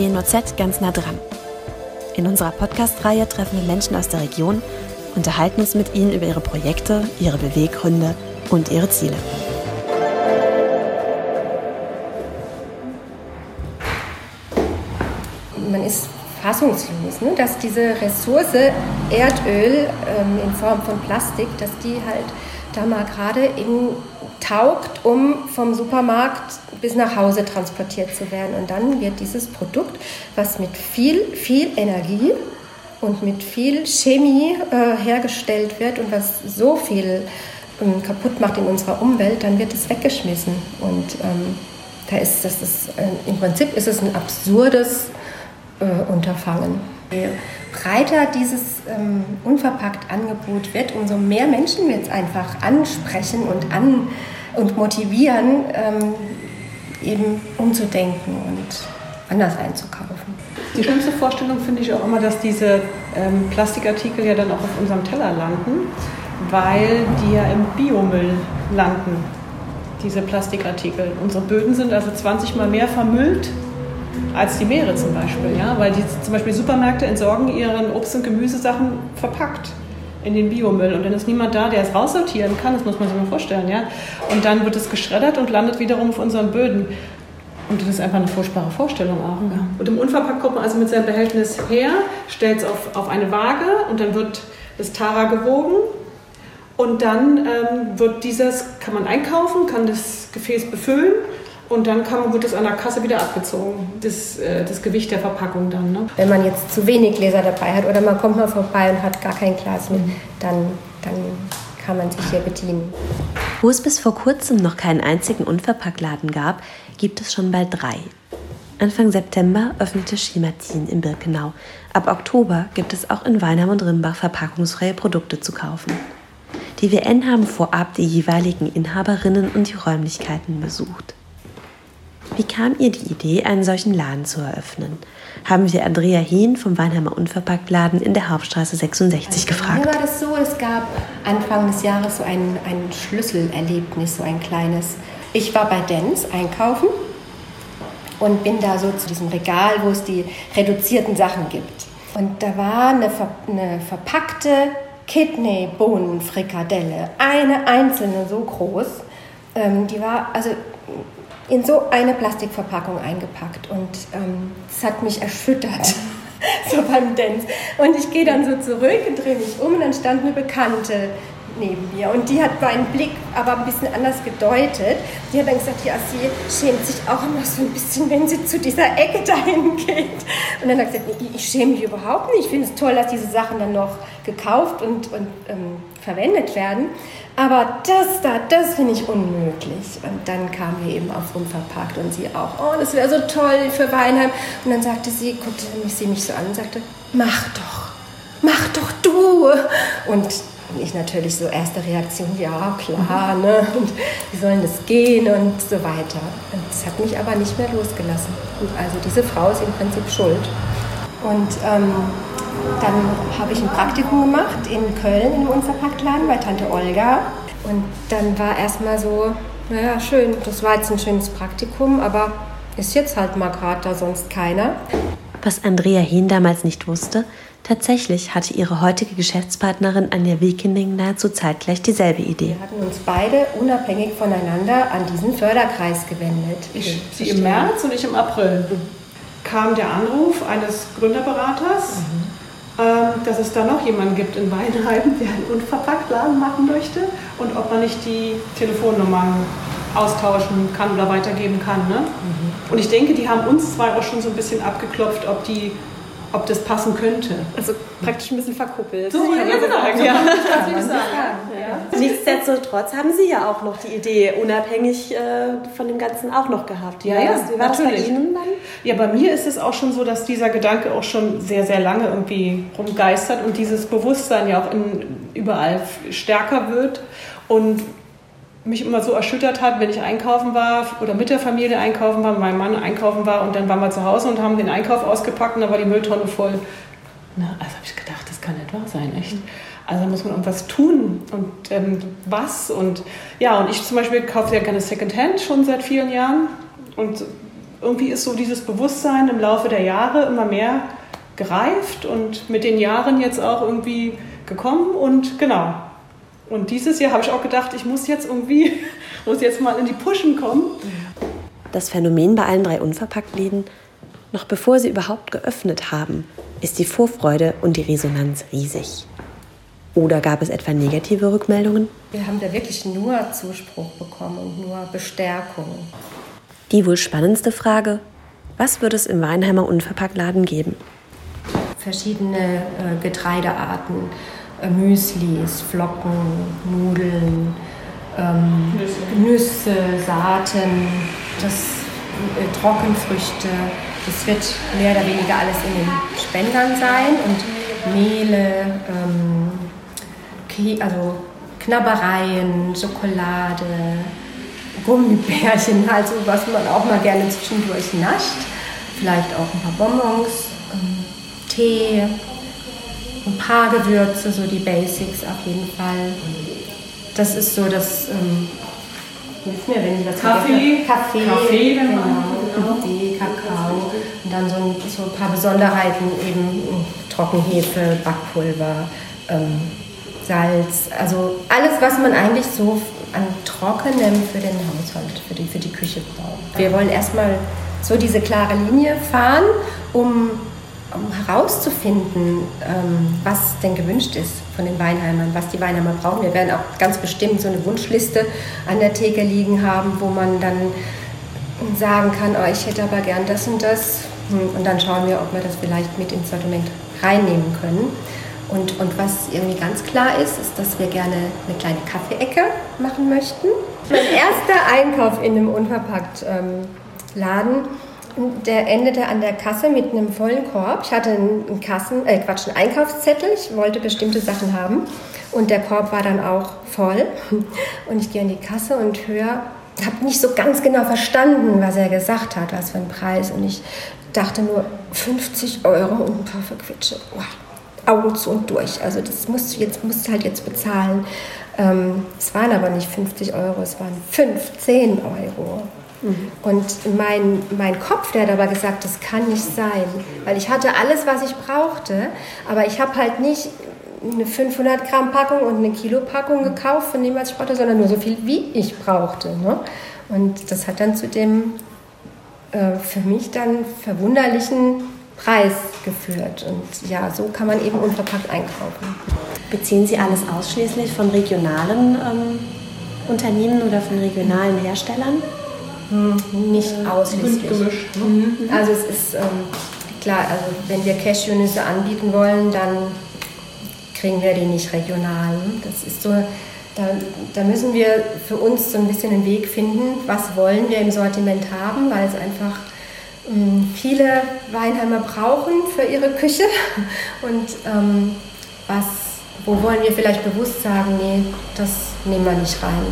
WNOZ ganz nah dran. In unserer Podcast-Reihe treffen wir Menschen aus der Region, unterhalten uns mit ihnen über ihre Projekte, ihre Beweggründe und ihre Ziele. Man ist fassungslos, ne? dass diese Ressource Erdöl ähm, in Form von Plastik, dass die halt da mal gerade in taugt, um vom Supermarkt bis nach Hause transportiert zu werden. Und dann wird dieses Produkt, was mit viel, viel Energie und mit viel Chemie äh, hergestellt wird und was so viel ähm, kaputt macht in unserer Umwelt, dann wird es weggeschmissen. Und ähm, da ist das ist, äh, im Prinzip ist es ein absurdes äh, Unterfangen. Je breiter dieses ähm, unverpackt Angebot wird, umso mehr Menschen wird es einfach ansprechen und, an, und motivieren, ähm, eben umzudenken und anders einzukaufen. Die schönste Vorstellung finde ich auch immer, dass diese ähm, Plastikartikel ja dann auch auf unserem Teller landen, weil die ja im Biomüll landen, diese Plastikartikel. Unsere Böden sind also 20 mal mehr vermüllt als die Meere zum Beispiel, ja, weil die zum Beispiel Supermärkte entsorgen ihren Obst- und Gemüsesachen verpackt in den Biomüll und dann ist niemand da, der es raussortieren kann, das muss man sich mal vorstellen, ja. Und dann wird es geschreddert und landet wiederum auf unseren Böden. Und das ist einfach eine furchtbare Vorstellung auch. Ja. Und im Unverpackt kommt man also mit seinem Behältnis her, stellt es auf, auf eine Waage und dann wird das Tara gewogen. Und dann ähm, wird dieses, kann man einkaufen, kann das Gefäß befüllen und dann kann, wird es an der Kasse wieder abgezogen, das, äh, das Gewicht der Verpackung dann. Ne? Wenn man jetzt zu wenig Gläser dabei hat oder man kommt mal vorbei und hat gar kein Glas mit, dann, dann kann man sich hier bedienen. Wo es bis vor kurzem noch keinen einzigen Unverpacktladen gab, gibt es schon bald drei. Anfang September öffnete Schimatin in Birkenau. Ab Oktober gibt es auch in Weinheim und Rimbach verpackungsfreie Produkte zu kaufen. Die WN haben vorab die jeweiligen Inhaberinnen und die Räumlichkeiten besucht. Wie kam ihr die Idee, einen solchen Laden zu eröffnen? Haben wir Andrea Hehn vom Weinheimer Unverpacktladen in der Hauptstraße 66 gefragt. Mir war das so, es gab Anfang des Jahres so ein, ein Schlüsselerlebnis, so ein kleines. Ich war bei Dens einkaufen und bin da so zu diesem Regal, wo es die reduzierten Sachen gibt. Und da war eine, ver eine verpackte Kidney-Bohnen-Frikadelle, eine einzelne so groß. Ähm, die war also in so eine Plastikverpackung eingepackt und ähm, das hat mich erschüttert. so beim Dance. Und ich gehe dann so zurück und drehe mich um und dann stand eine Bekannte neben mir und die hat meinen Blick aber ein bisschen anders gedeutet. Die hat dann gesagt, ja, sie schämt sich auch immer so ein bisschen, wenn sie zu dieser Ecke dahin geht. Und dann hat sie gesagt, ich schäme mich überhaupt nicht. Ich finde es toll, dass diese Sachen dann noch gekauft und, und ähm, verwendet werden. Aber das da, das finde ich unmöglich. Und dann kam wir eben auf Unverpackt und sie auch, oh, das wäre so toll für Weinheim. Und dann sagte sie, guckte sie mich so an und sagte, mach doch, mach doch du. Und ich natürlich so erste Reaktion, ja klar, ne? und wie sollen das gehen und so weiter. Und das hat mich aber nicht mehr losgelassen. Und also diese Frau ist im Prinzip schuld. Und ähm, dann habe ich ein Praktikum gemacht in Köln im Unverpacktladen bei Tante Olga. Und dann war erstmal so, naja, schön, das war jetzt ein schönes Praktikum, aber ist jetzt halt mal gerade da sonst keiner. Was Andrea Hehn damals nicht wusste, tatsächlich hatte ihre heutige Geschäftspartnerin Anja Wiekening nahezu zeitgleich dieselbe Idee. Wir hatten uns beide unabhängig voneinander an diesen Förderkreis gewendet. Ich, sie im März und ich im April. Kam der Anruf eines Gründerberaters. Mhm dass es da noch jemanden gibt in Weinheim, der einen Unverpacktladen machen möchte und ob man nicht die Telefonnummern austauschen kann oder weitergeben kann. Ne? Mhm. Und ich denke, die haben uns zwei auch schon so ein bisschen abgeklopft, ob die ob das passen könnte. Also praktisch ein bisschen verkuppelt. So, ja, genau. Ja. Ja. Nichtsdestotrotz haben Sie ja auch noch die Idee unabhängig äh, von dem Ganzen auch noch gehabt. Ja, ja, Wie war natürlich. Das bei Ihnen dann? Ja, bei mir ist es auch schon so, dass dieser Gedanke auch schon sehr, sehr lange irgendwie rumgeistert und dieses Bewusstsein ja auch in, überall stärker wird. Und mich immer so erschüttert hat, wenn ich einkaufen war oder mit der Familie einkaufen war, mein Mann einkaufen war und dann waren wir zu Hause und haben den Einkauf ausgepackt und da war die Mülltonne voll. Na, also habe ich gedacht, das kann nicht wahr sein, echt. Also muss man irgendwas tun und ähm, was und ja und ich zum Beispiel kaufe ja gerne Secondhand schon seit vielen Jahren und irgendwie ist so dieses Bewusstsein im Laufe der Jahre immer mehr gereift und mit den Jahren jetzt auch irgendwie gekommen und genau. Und dieses Jahr habe ich auch gedacht, ich muss jetzt irgendwie, muss jetzt mal in die Pushen kommen. Das Phänomen bei allen drei Unverpacktläden, noch bevor sie überhaupt geöffnet haben, ist die Vorfreude und die Resonanz riesig. Oder gab es etwa negative Rückmeldungen? Wir haben da wirklich nur Zuspruch bekommen und nur Bestärkung. Die wohl spannendste Frage, was wird es im Weinheimer Unverpacktladen geben? Verschiedene äh, Getreidearten, äh, Müslis, Flocken, Nudeln, ähm, Nüsse. Nüsse. Saaten, das, äh, Trockenfrüchte. Das wird mehr oder weniger alles in den Spendern sein und Mehle, ähm, also Knabbereien, Schokolade, Gummibärchen, also was man auch mal gerne zwischendurch nascht. Vielleicht auch ein paar Bonbons, ähm, Tee, ein paar Gewürze, so die Basics auf jeden Fall. Das ist so das, ähm, mir, wenn ich das Kaffee, Kaffee, Kaffee genau, Kaffee, Kakao. Und dann so ein, so ein paar Besonderheiten, eben Trockenhefe, Backpulver, ähm, Salz, also alles, was man eigentlich so an Trockenem für den Haushalt, für die, für die Küche braucht. Wir wollen erstmal so diese klare Linie fahren, um, um herauszufinden, ähm, was denn gewünscht ist von den Weinheimern, was die Weinheimer brauchen. Wir werden auch ganz bestimmt so eine Wunschliste an der Theke liegen haben, wo man dann sagen kann, oh, ich hätte aber gern das und das. Hm, und dann schauen wir, ob wir das vielleicht mit ins Sortiment reinnehmen können. Und, und was irgendwie ganz klar ist, ist, dass wir gerne eine kleine Kaffeeecke machen möchten. Mein erster Einkauf in einem Unverpackt-Laden, ähm, der endete an der Kasse mit einem vollen Korb. Ich hatte einen Kassen, äh Quatsch, einen Einkaufszettel. Ich wollte bestimmte Sachen haben und der Korb war dann auch voll. Und ich gehe an die Kasse und höre, habe nicht so ganz genau verstanden, was er gesagt hat, was für ein Preis. Und ich dachte nur 50 Euro und ein paar Verquetsche. Wow Augen zu und durch. Also das musst du jetzt, musst du halt jetzt bezahlen. Ähm, es waren aber nicht 50 Euro, es waren 15 Euro. Mhm. Und mein, mein Kopf, der hat aber gesagt, das kann nicht sein, weil ich hatte alles, was ich brauchte, aber ich habe halt nicht eine 500 Gramm Packung und eine Kilo Packung gekauft von dem, was ich brauchte, sondern nur so viel, wie ich brauchte. Ne? Und das hat dann zu dem äh, für mich dann verwunderlichen Preis geführt. Und ja, so kann man eben unverpackt einkaufen. Beziehen Sie alles ausschließlich von regionalen ähm, Unternehmen oder von regionalen Herstellern? Hm, nicht ausschließlich. Mhm. Also es ist ähm, klar, also wenn wir Cashewnüsse anbieten wollen, dann kriegen wir die nicht regional. Das ist so, da, da, müssen wir für uns so ein bisschen einen Weg finden, was wollen wir im Sortiment haben, weil es einfach viele Weinheimer brauchen für ihre Küche und ähm, was, wo wollen wir vielleicht bewusst sagen, nee, das nehmen wir nicht rein.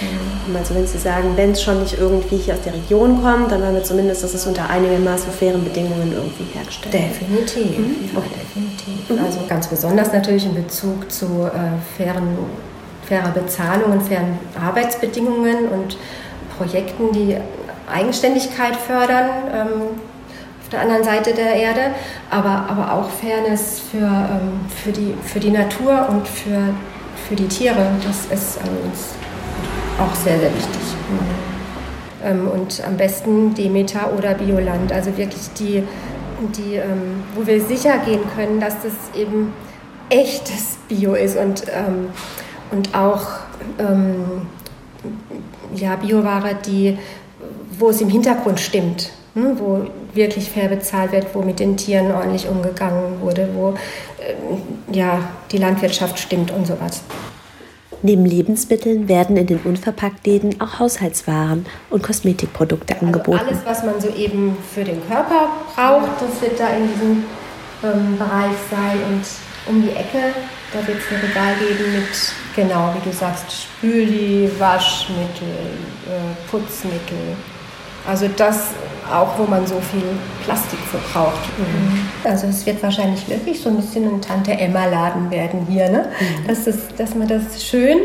Mhm. Also wenn Sie sagen, wenn es schon nicht irgendwie hier aus der Region kommt, dann wollen wir zumindest, dass es unter einigermaßen fairen Bedingungen irgendwie hergestellt wird. Definitiv, mhm. ja, definitiv. Mhm. Also ganz besonders natürlich in Bezug zu äh, fairen, fairer Bezahlung und fairen Arbeitsbedingungen und Projekten, die Eigenständigkeit fördern ähm, auf der anderen Seite der Erde, aber, aber auch Fairness für, ähm, für, die, für die Natur und für, für die Tiere. Das ist an uns auch sehr, sehr wichtig. Mhm. Ähm, und am besten Demeter oder Bioland, also wirklich die, die ähm, wo wir sicher gehen können, dass das eben echtes Bio ist und, ähm, und auch ähm, ja, Bioware, die wo es im Hintergrund stimmt, hm, wo wirklich fair bezahlt wird, wo mit den Tieren ordentlich umgegangen wurde, wo äh, ja, die Landwirtschaft stimmt und sowas. Neben Lebensmitteln werden in den Unverpacktläden auch Haushaltswaren und Kosmetikprodukte also angeboten. Alles, was man so eben für den Körper braucht, das wird da in diesem ähm, Bereich sein. Und um die Ecke, da wird es ein Regal geben mit, genau wie du sagst, Spüli, Waschmittel, äh, Putzmittel, also das auch, wo man so viel Plastik verbraucht. Mhm. Also es wird wahrscheinlich wirklich so ein bisschen ein Tante-Emma-Laden werden hier, ne? Mhm. Dass, das, dass man das schön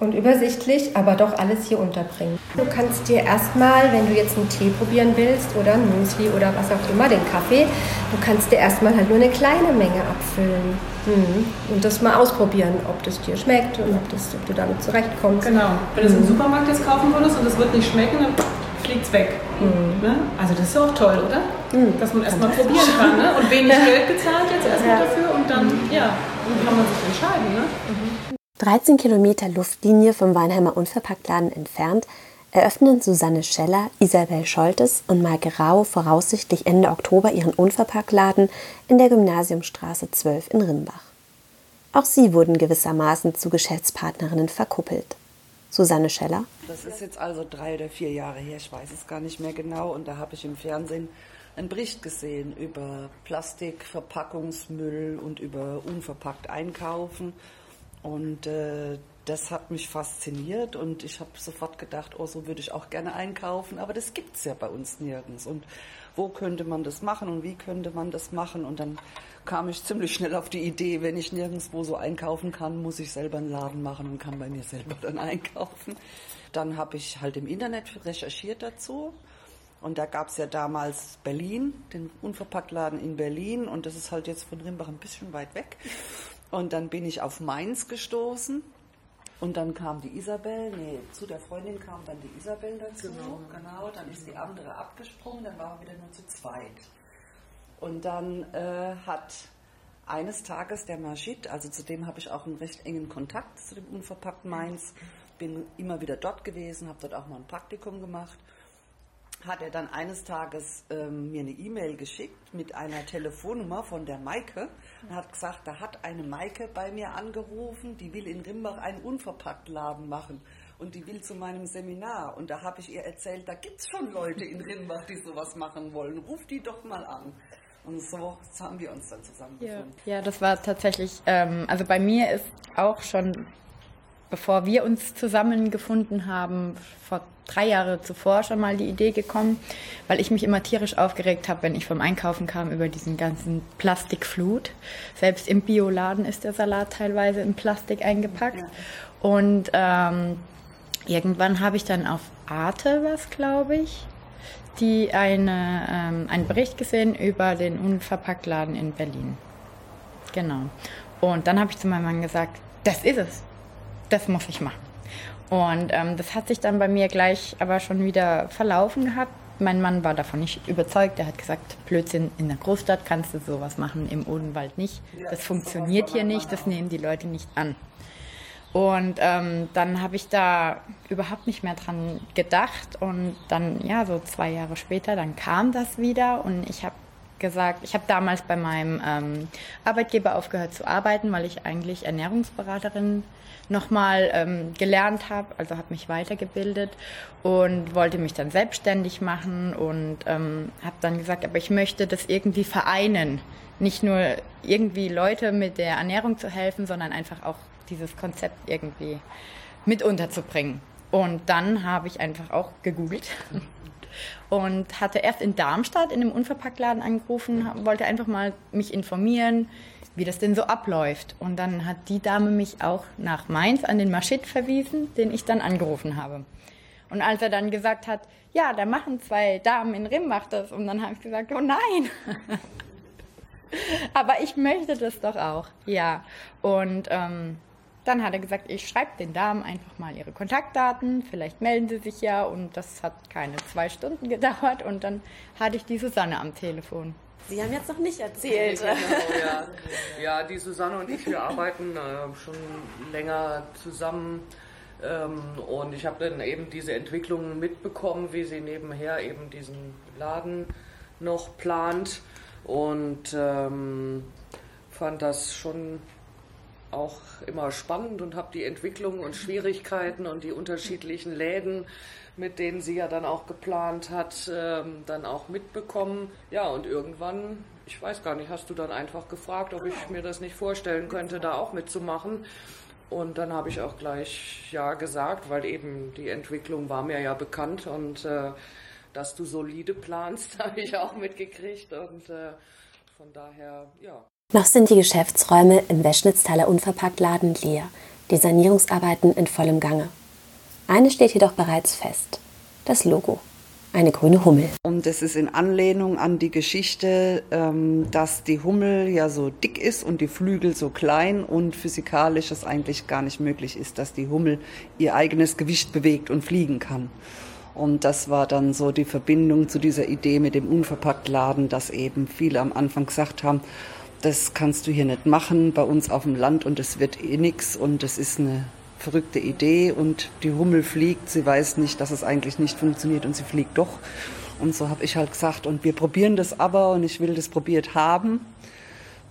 und übersichtlich, aber doch alles hier unterbringen. Du kannst dir erstmal, wenn du jetzt einen Tee probieren willst oder ein Müsli oder was auch immer, den Kaffee, du kannst dir erstmal halt nur eine kleine Menge abfüllen mhm. und das mal ausprobieren, ob das dir schmeckt und ob, das, ob du damit zurechtkommst. Genau. Wenn du es im mhm. Supermarkt jetzt kaufen würdest und es wird nicht schmecken, dann fliegt es weg. Mhm. Ne? Also das ist auch toll, oder? Mhm. Dass man erstmal probieren kann ne? und wenig Geld bezahlt jetzt erstmal ja. dafür und dann, ja, dann kann man sich entscheiden. Ne? Mhm. 13 Kilometer Luftlinie vom Weinheimer Unverpacktladen entfernt eröffnen Susanne Scheller, Isabel Scholtes und Maike Rau voraussichtlich Ende Oktober ihren Unverpacktladen in der Gymnasiumstraße 12 in Rimbach. Auch sie wurden gewissermaßen zu Geschäftspartnerinnen verkuppelt. Susanne Scheller. Das ist jetzt also drei oder vier Jahre her, ich weiß es gar nicht mehr genau. Und da habe ich im Fernsehen einen Bericht gesehen über Plastik, Verpackungsmüll und über unverpackt einkaufen. Und äh, das hat mich fasziniert und ich habe sofort gedacht, oh, so würde ich auch gerne einkaufen, aber das gibt es ja bei uns nirgends. Und wo könnte man das machen und wie könnte man das machen? Und dann kam ich ziemlich schnell auf die Idee, wenn ich nirgendwo so einkaufen kann, muss ich selber einen Laden machen und kann bei mir selber dann einkaufen. Dann habe ich halt im Internet recherchiert dazu. Und da gab es ja damals Berlin, den Unverpacktladen in Berlin. Und das ist halt jetzt von Rimbach ein bisschen weit weg. Und dann bin ich auf Mainz gestoßen. Und dann kam die Isabel, nee, zu der Freundin kam dann die Isabel dazu. Genau, genau dann ist die andere abgesprungen, dann waren wir wieder nur zu zweit. Und dann äh, hat eines Tages der Majid, also zu dem habe ich auch einen recht engen Kontakt, zu dem Unverpackten Mainz, bin immer wieder dort gewesen, habe dort auch mal ein Praktikum gemacht hat er dann eines Tages ähm, mir eine E-Mail geschickt mit einer Telefonnummer von der Maike und hat gesagt, da hat eine Maike bei mir angerufen, die will in Rimbach einen Unverpacktladen machen und die will zu meinem Seminar. Und da habe ich ihr erzählt, da gibt es schon Leute in Rimbach, die sowas machen wollen. Ruf die doch mal an. Und so haben wir uns dann zusammengefunden. Ja, ja das war tatsächlich, ähm, also bei mir ist auch schon bevor wir uns zusammengefunden haben, vor drei Jahre zuvor schon mal die Idee gekommen, weil ich mich immer tierisch aufgeregt habe, wenn ich vom Einkaufen kam über diesen ganzen Plastikflut. Selbst im Bioladen ist der Salat teilweise in Plastik eingepackt. Und ähm, irgendwann habe ich dann auf Arte was, glaube ich, die eine, ähm, einen Bericht gesehen über den Unverpacktladen in Berlin. Genau. Und dann habe ich zu meinem Mann gesagt, das ist es das muss ich machen. Und ähm, das hat sich dann bei mir gleich aber schon wieder verlaufen gehabt. Mein Mann war davon nicht überzeugt. Er hat gesagt, Blödsinn, in der Großstadt kannst du sowas machen, im Odenwald nicht. Das funktioniert hier nicht, das nehmen die Leute nicht an. Und ähm, dann habe ich da überhaupt nicht mehr dran gedacht. Und dann, ja, so zwei Jahre später, dann kam das wieder und ich habe gesagt, ich habe damals bei meinem ähm, Arbeitgeber aufgehört zu arbeiten, weil ich eigentlich Ernährungsberaterin nochmal ähm, gelernt habe, also habe mich weitergebildet und wollte mich dann selbstständig machen und ähm, habe dann gesagt, aber ich möchte das irgendwie vereinen, nicht nur irgendwie Leute mit der Ernährung zu helfen, sondern einfach auch dieses Konzept irgendwie mit unterzubringen. Und dann habe ich einfach auch gegoogelt und hatte erst in Darmstadt in einem Unverpacktladen angerufen, wollte einfach mal mich informieren, wie das denn so abläuft. Und dann hat die Dame mich auch nach Mainz an den Maschit verwiesen, den ich dann angerufen habe. Und als er dann gesagt hat, ja, da machen zwei Damen in Rimbach das, und dann habe ich gesagt, oh nein. Aber ich möchte das doch auch, ja. Und ähm, dann hat er gesagt, ich schreibe den Damen einfach mal ihre Kontaktdaten, vielleicht melden sie sich ja. Und das hat keine zwei Stunden gedauert. Und dann hatte ich die Susanne am Telefon. Sie haben jetzt noch nicht erzählt. Genau, ja. ja, die Susanne und ich, wir arbeiten äh, schon länger zusammen. Ähm, und ich habe dann eben diese Entwicklung mitbekommen, wie sie nebenher eben diesen Laden noch plant. Und ähm, fand das schon auch immer spannend und habe die Entwicklung und Schwierigkeiten und die unterschiedlichen Läden, mit denen sie ja dann auch geplant hat, ähm, dann auch mitbekommen. Ja, und irgendwann, ich weiß gar nicht, hast du dann einfach gefragt, ob ich mir das nicht vorstellen könnte, da auch mitzumachen. Und dann habe ich auch gleich ja gesagt, weil eben die Entwicklung war mir ja bekannt und äh, dass du solide planst, habe ich auch mitgekriegt und äh, von daher, ja. Noch sind die Geschäftsräume im Weschnitztaler Unverpacktladen leer. Die Sanierungsarbeiten in vollem Gange. Eine steht jedoch bereits fest. Das Logo. Eine grüne Hummel. Und das ist in Anlehnung an die Geschichte, ähm, dass die Hummel ja so dick ist und die Flügel so klein und physikalisch es eigentlich gar nicht möglich ist, dass die Hummel ihr eigenes Gewicht bewegt und fliegen kann. Und das war dann so die Verbindung zu dieser Idee mit dem Unverpacktladen, dass eben viele am Anfang gesagt haben, das kannst du hier nicht machen bei uns auf dem Land und es wird eh nix und das ist eine verrückte Idee und die Hummel fliegt, sie weiß nicht, dass es eigentlich nicht funktioniert und sie fliegt doch. Und so habe ich halt gesagt, und wir probieren das aber und ich will das probiert haben.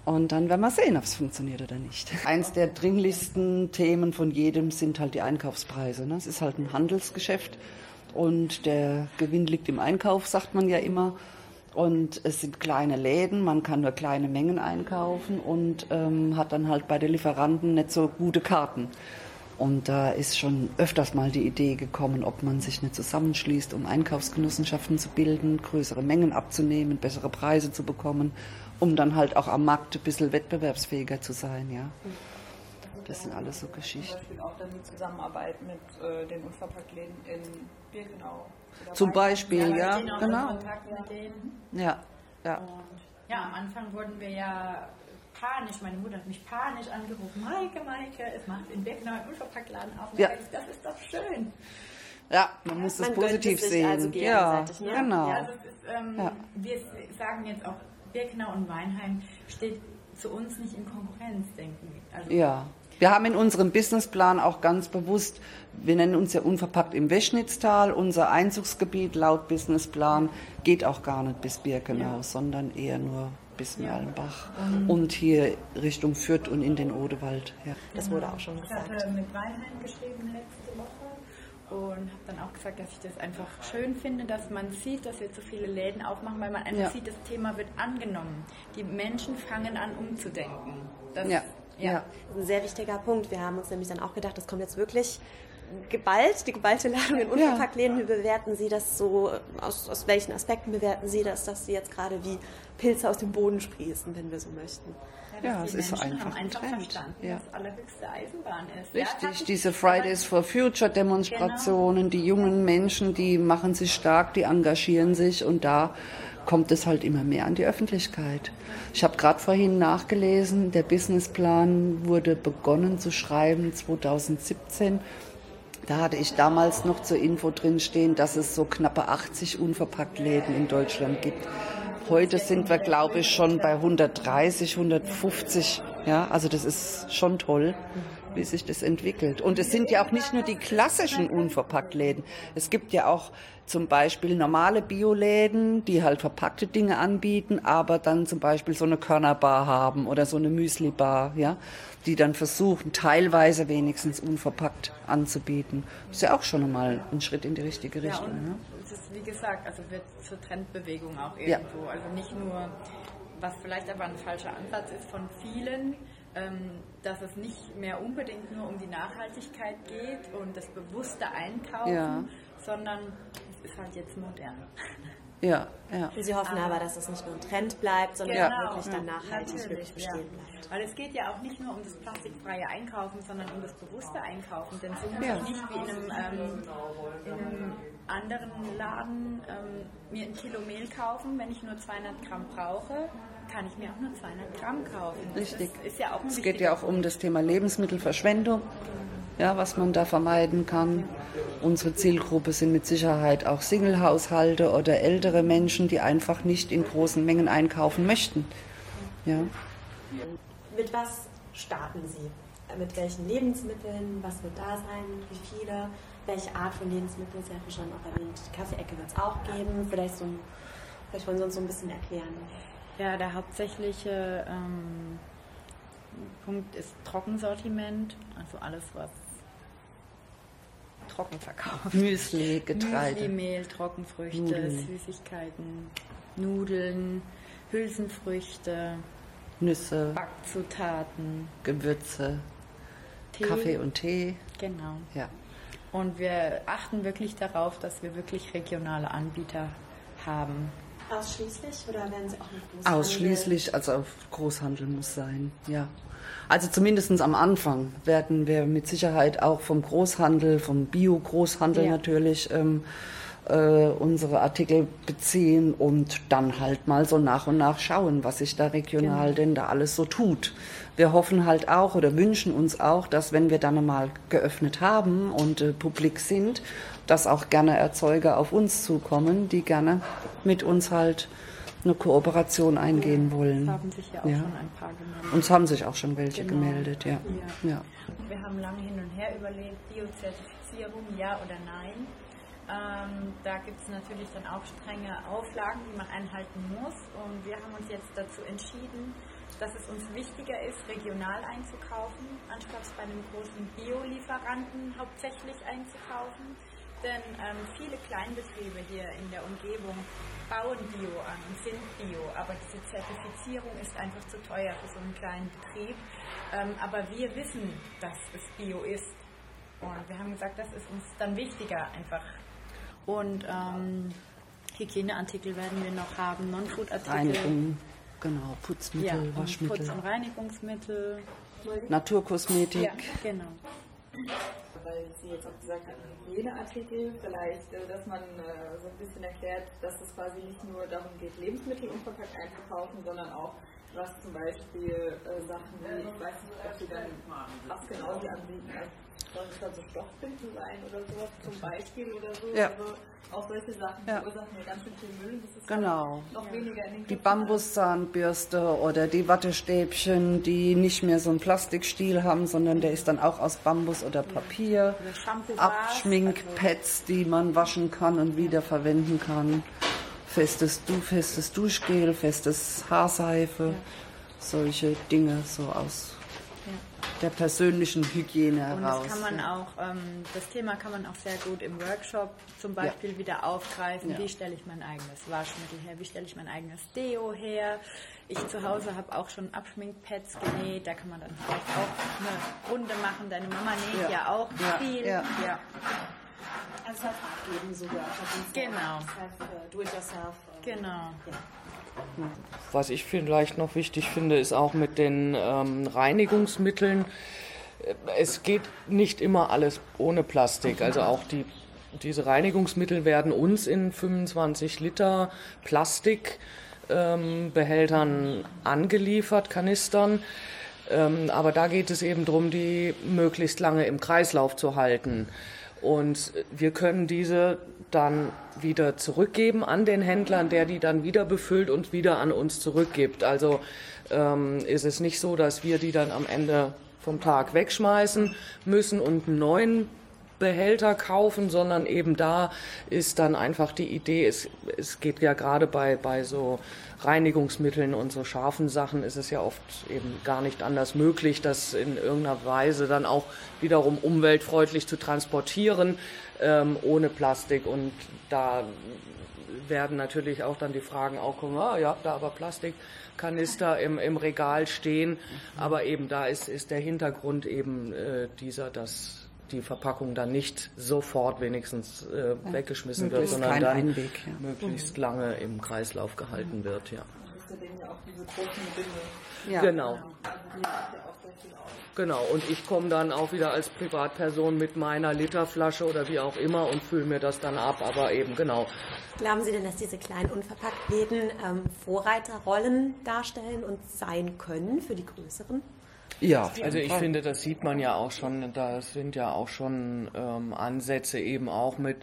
Und dann werden wir sehen, ob es funktioniert oder nicht. Eins der dringlichsten Themen von jedem sind halt die Einkaufspreise. Ne? Es ist halt ein Handelsgeschäft und der Gewinn liegt im Einkauf, sagt man ja immer. Und es sind kleine Läden, man kann nur kleine Mengen einkaufen und ähm, hat dann halt bei den Lieferanten nicht so gute Karten. Und da ist schon öfters mal die Idee gekommen, ob man sich nicht zusammenschließt, um Einkaufsgenossenschaften zu bilden, größere Mengen abzunehmen, bessere Preise zu bekommen, um dann halt auch am Markt ein bisschen wettbewerbsfähiger zu sein, ja. Das sind alles so Geschichten. Zum Beispiel auch dann die Zusammenarbeit mit äh, den Unverpacktläden in Birkenau. Zum Beispiel, ja, genau. Ja, ja. ja, am Anfang wurden wir ja panisch, meine Mutter hat mich panisch angerufen, Maike, Maike, es macht in Birkenau einen Unverpacktladen auf. Ja. Das ist doch schön. Ja, man muss das positiv sehen. Also ja, ne? genau. Ja, ist, ähm, ja. Wir sagen jetzt auch, Birkenau und Weinheim steht zu uns nicht in Konkurrenz, denken wir. Also ja. Wir haben in unserem Businessplan auch ganz bewusst, wir nennen uns ja unverpackt im Weschnitztal, unser Einzugsgebiet laut Businessplan geht auch gar nicht bis Birkenau, ja. sondern eher nur bis Merlenbach ja. und hier Richtung Fürth und in den Odewald. Ja. Das wurde auch schon gesagt. Ich hatte mit Weinheim geschrieben letzte Woche und habe dann auch gesagt, dass ich das einfach schön finde, dass man sieht, dass wir zu viele Läden aufmachen, weil man einfach ja. sieht, das Thema wird angenommen. Die Menschen fangen an umzudenken. Das, ja. Ja. ein sehr wichtiger Punkt. Wir haben uns nämlich dann auch gedacht, das kommt jetzt wirklich geballt, die geballte Ladung in Unverpacktläden. Wie bewerten Sie das so? Aus, aus welchen Aspekten bewerten Sie das, dass Sie jetzt gerade wie Pilze aus dem Boden sprießen, wenn wir so möchten? Ja, es ist einfach ein einfach verstanden, ja. dass allerhöchste Eisenbahn ist. Richtig, ja, diese Fridays for Future Demonstrationen, genau. die jungen Menschen, die machen sich stark, die engagieren sich und da kommt es halt immer mehr an die Öffentlichkeit. Ich habe gerade vorhin nachgelesen, der Businessplan wurde begonnen zu schreiben 2017 da hatte ich damals noch zur Info drin stehen, dass es so knappe 80 Unverpacktläden in Deutschland gibt. Heute sind wir, glaube ich, schon bei 130, 150. Ja, also das ist schon toll, wie sich das entwickelt. Und es sind ja auch nicht nur die klassischen Unverpacktläden. Es gibt ja auch zum Beispiel normale Bioläden, die halt verpackte Dinge anbieten, aber dann zum Beispiel so eine Körnerbar haben oder so eine Müslibar, ja, die dann versuchen, teilweise wenigstens unverpackt anzubieten. Das ist ja auch schon einmal ein Schritt in die richtige Richtung. Ja, ne? Es ist, wie gesagt, also wird zur Trendbewegung auch irgendwo. Ja. Also nicht nur, was vielleicht aber ein falscher Ansatz ist von vielen, ähm, dass es nicht mehr unbedingt nur um die Nachhaltigkeit geht und das bewusste Einkaufen, ja. sondern ist halt jetzt modern. Ja, ja. Sie hoffen aber, aber, dass es nicht nur ein Trend bleibt, sondern genau, wirklich dann nachhaltig wirklich bestehen ja. bleibt. Weil es geht ja auch nicht nur um das plastikfreie Einkaufen, sondern um das bewusste Einkaufen. Denn so muss ja. ich nicht wie in einem, ähm, in einem anderen Laden ähm, mir ein Kilo Mehl kaufen, wenn ich nur 200 Gramm brauche, kann ich mir auch nur 200 Gramm kaufen. Richtig. Ja es geht ja auch um das Thema Lebensmittelverschwendung ja, was man da vermeiden kann. Unsere Zielgruppe sind mit Sicherheit auch Single-Haushalte oder ältere Menschen, die einfach nicht in großen Mengen einkaufen möchten. Ja. Mit was starten Sie? Mit welchen Lebensmitteln? Was wird da sein? Wie viele? Welche Art von Lebensmitteln? Sie hatten schon auch erwähnt, die Kaffeeecke wird es auch geben. Vielleicht, so, vielleicht wollen Sie uns so ein bisschen erklären. Ja, der hauptsächliche ähm, Punkt ist Trockensortiment, also alles, was trocken verkauft. Müsli, Getreide. Müsli, Mehl, Trockenfrüchte, Nudeln. Süßigkeiten, Nudeln, Hülsenfrüchte, Nüsse, Backzutaten, Gewürze, Tee. Kaffee und Tee. Genau. Ja. Und wir achten wirklich darauf, dass wir wirklich regionale Anbieter haben. Ausschließlich oder werden Sie auch mit Großhandel? Ausschließlich, also Großhandel muss sein, ja. Also zumindest am Anfang werden wir mit Sicherheit auch vom Großhandel, vom Bio-Großhandel ja. natürlich ähm, äh, unsere Artikel beziehen und dann halt mal so nach und nach schauen, was sich da regional genau. denn da alles so tut. Wir hoffen halt auch oder wünschen uns auch, dass wenn wir dann mal geöffnet haben und äh, publik sind, dass auch gerne Erzeuger auf uns zukommen, die gerne mit uns halt eine Kooperation eingehen wollen. Es haben sich ja auch ja. schon ein paar gemeldet. Uns haben sich auch schon welche genau. gemeldet, ja. ja. ja. Wir haben lange hin und her überlegt, Biozertifizierung, ja oder nein. Ähm, da gibt es natürlich dann auch strenge Auflagen, die man einhalten muss. Und wir haben uns jetzt dazu entschieden, dass es uns wichtiger ist, regional einzukaufen, anstatt bei einem großen Biolieferanten hauptsächlich einzukaufen. Denn ähm, viele Kleinbetriebe hier in der Umgebung bauen Bio an und sind Bio, aber diese Zertifizierung ist einfach zu teuer für so einen kleinen Betrieb. Ähm, aber wir wissen, dass es Bio ist. Und wir haben gesagt, das ist uns dann wichtiger, einfach und ähm, Hygieneartikel werden wir noch haben, Non-Food-Artikel. Reinigung, genau, Putzmittel, ja, Waschmittel. Putz- und Reinigungsmittel. Naturkosmetik. Ja, genau. Weil Sie jetzt auch gesagt hatten, Hygieneartikel, vielleicht, äh, dass man äh, so ein bisschen erklärt, dass es quasi nicht nur darum geht, Lebensmittel unverpackt einzukaufen, sondern auch was zum Beispiel äh, Sachen wie, ich weiß nicht, ob Sie dann, was genau Sie anbieten, also sollen es dann so Stoffbinden sein oder sowas zum Beispiel oder so. Ja. Also auch solche Sachen ja. verursachen ja ganz schön viel Müll. Das ist genau. noch weniger in den Die Bambuszahnbürste oder die Wattestäbchen, die nicht mehr so einen Plastikstiel haben, sondern der ist dann auch aus Bambus oder Papier. Abschminkpads, die man waschen kann und wieder verwenden kann. Festes, du, festes Duschgel, festes Haarseife. Ja. Solche Dinge so aus der persönlichen Hygiene heraus. Und das kann man auch, ähm, das Thema kann man auch sehr gut im Workshop zum Beispiel ja. wieder aufgreifen. Ja. Wie stelle ich mein eigenes Waschmittel her? Wie stelle ich mein eigenes Deo her? Ich zu Hause habe auch schon Abschminkpads genäht. Da kann man dann vielleicht auch eine Runde machen. Deine Mama näht ja, ja auch viel. Ja. Also das abgeben sogar. Genau. Heißt, uh, do it yourself. Genau. Was ich vielleicht noch wichtig finde, ist auch mit den ähm, Reinigungsmitteln. Es geht nicht immer alles ohne Plastik. Also auch die, diese Reinigungsmittel werden uns in 25 Liter Plastikbehältern ähm, angeliefert, Kanistern. Ähm, aber da geht es eben darum, die möglichst lange im Kreislauf zu halten. Und wir können diese dann wieder zurückgeben an den Händlern, der die dann wieder befüllt und wieder an uns zurückgibt. Also ähm, ist es nicht so, dass wir die dann am Ende vom Tag wegschmeißen müssen und einen neuen Behälter kaufen, sondern eben da ist dann einfach die Idee, es, es geht ja gerade bei, bei so Reinigungsmitteln und so scharfen Sachen ist es ja oft eben gar nicht anders möglich, das in irgendeiner Weise dann auch wiederum umweltfreundlich zu transportieren, ähm, ohne Plastik. Und da werden natürlich auch dann die Fragen auch kommen, ah, ihr habt da aber Plastikkanister im, im Regal stehen. Aber eben da ist, ist der Hintergrund eben äh, dieser, dass die Verpackung dann nicht sofort wenigstens äh, weggeschmissen wird, sondern dann Einweg, ja. möglichst lange im Kreislauf gehalten wird. Ja. ja. Ja. Genau. Genau, und ich komme dann auch wieder als Privatperson mit meiner Literflasche oder wie auch immer und fülle mir das dann ab, aber eben genau. Glauben Sie denn, dass diese kleinen Unverpacktläden ähm, Vorreiterrollen darstellen und sein können für die größeren? Ja, also ich finde, das sieht man ja auch schon, da sind ja auch schon ähm, Ansätze eben auch mit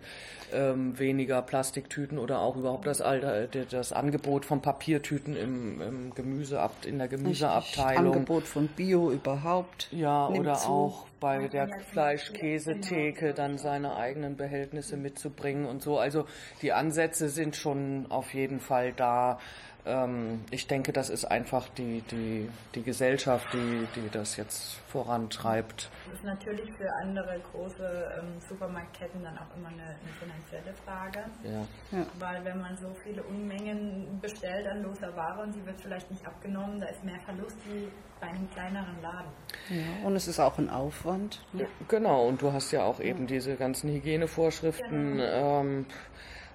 ähm, weniger Plastiktüten oder auch überhaupt das, Alter, das Angebot von Papiertüten im, im Gemüseab, in der Gemüseabteilung. Angebot von Bio überhaupt. Ja, oder zu. auch bei der Fleischkäsetheke dann seine eigenen Behältnisse mitzubringen und so. Also die Ansätze sind schon auf jeden Fall da ähm, ich denke, das ist einfach die, die, die Gesellschaft, die, die das jetzt vorantreibt. Das ist natürlich für andere große ähm, Supermarktketten dann auch immer eine, eine finanzielle Frage. Ja. ja. Weil wenn man so viele Unmengen bestellt an loser Ware und sie wird vielleicht nicht abgenommen, da ist mehr Verlust wie bei einem kleineren Laden. Ja, und es ist auch ein Aufwand. Ja. Genau, und du hast ja auch eben diese ganzen Hygienevorschriften. Genau. Ähm,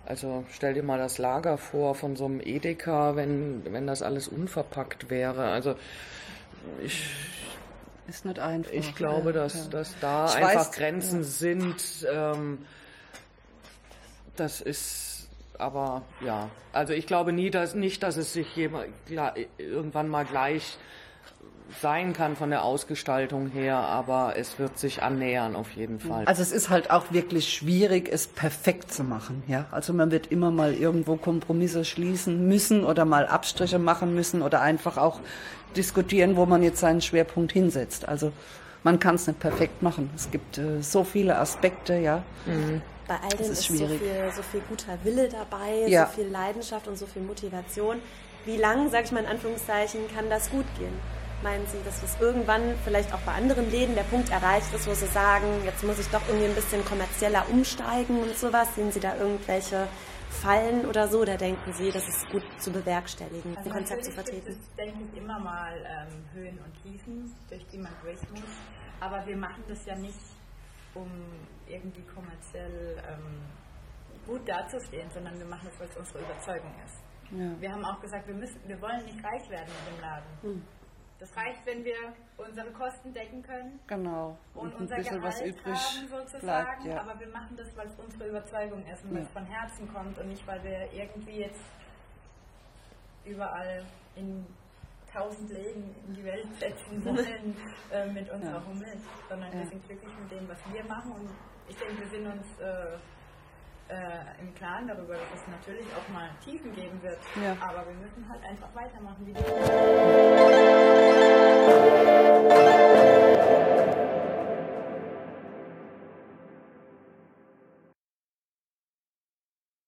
Also stell dir mal das Lager vor von so einem Edeka, wenn, wenn das alles unverpackt wäre. Also ich, ist nicht einfach. Ich glaube, dass, ja. dass da ich einfach weiß, Grenzen ja. sind. Ähm, das ist aber ja. Also ich glaube nie, dass nicht, dass es sich jemand, irgendwann mal gleich sein kann von der Ausgestaltung her, aber es wird sich annähern auf jeden Fall. Also es ist halt auch wirklich schwierig, es perfekt zu machen. Ja, also man wird immer mal irgendwo Kompromisse schließen müssen oder mal Abstriche machen müssen oder einfach auch diskutieren, wo man jetzt seinen Schwerpunkt hinsetzt. Also man kann es nicht perfekt machen. Es gibt äh, so viele Aspekte, ja. Mhm. Bei all dem ist, ist so, viel, so viel guter Wille dabei, ja. so viel Leidenschaft und so viel Motivation. Wie lang, sage ich mal in Anführungszeichen, kann das gut gehen? Meinen Sie, dass es irgendwann vielleicht auch bei anderen Läden der Punkt erreicht ist, wo Sie sagen, jetzt muss ich doch irgendwie ein bisschen kommerzieller umsteigen und sowas? Sehen Sie da irgendwelche Fallen oder so? Da denken Sie, das ist gut zu bewerkstelligen, also ein Konzept zu vertreten? Es denke ich, immer mal ähm, Höhen und Tiefen, durch die man durch muss. Aber wir machen das ja nicht, um irgendwie kommerziell ähm, gut dazustehen, sondern wir machen das, weil es unsere Überzeugung ist. Ja. Wir haben auch gesagt, wir, müssen, wir wollen nicht reich werden mit dem Laden. Hm. Das reicht, wenn wir unsere Kosten decken können. Genau. Und, und unser Gehalt was übrig haben sozusagen. Bleibt, ja. Aber wir machen das, weil es unsere Überzeugung ist und weil es von Herzen kommt und nicht, weil wir irgendwie jetzt überall in tausend Läden in die Welt setzen wollen äh, mit unserer ja. Hummel, sondern ja. wir sind glücklich mit dem, was wir machen und ich denke, wir sind uns äh, äh, im Klaren darüber, dass es natürlich auch mal Tiefen geben wird. Ja. Aber wir müssen halt einfach weitermachen. Wie die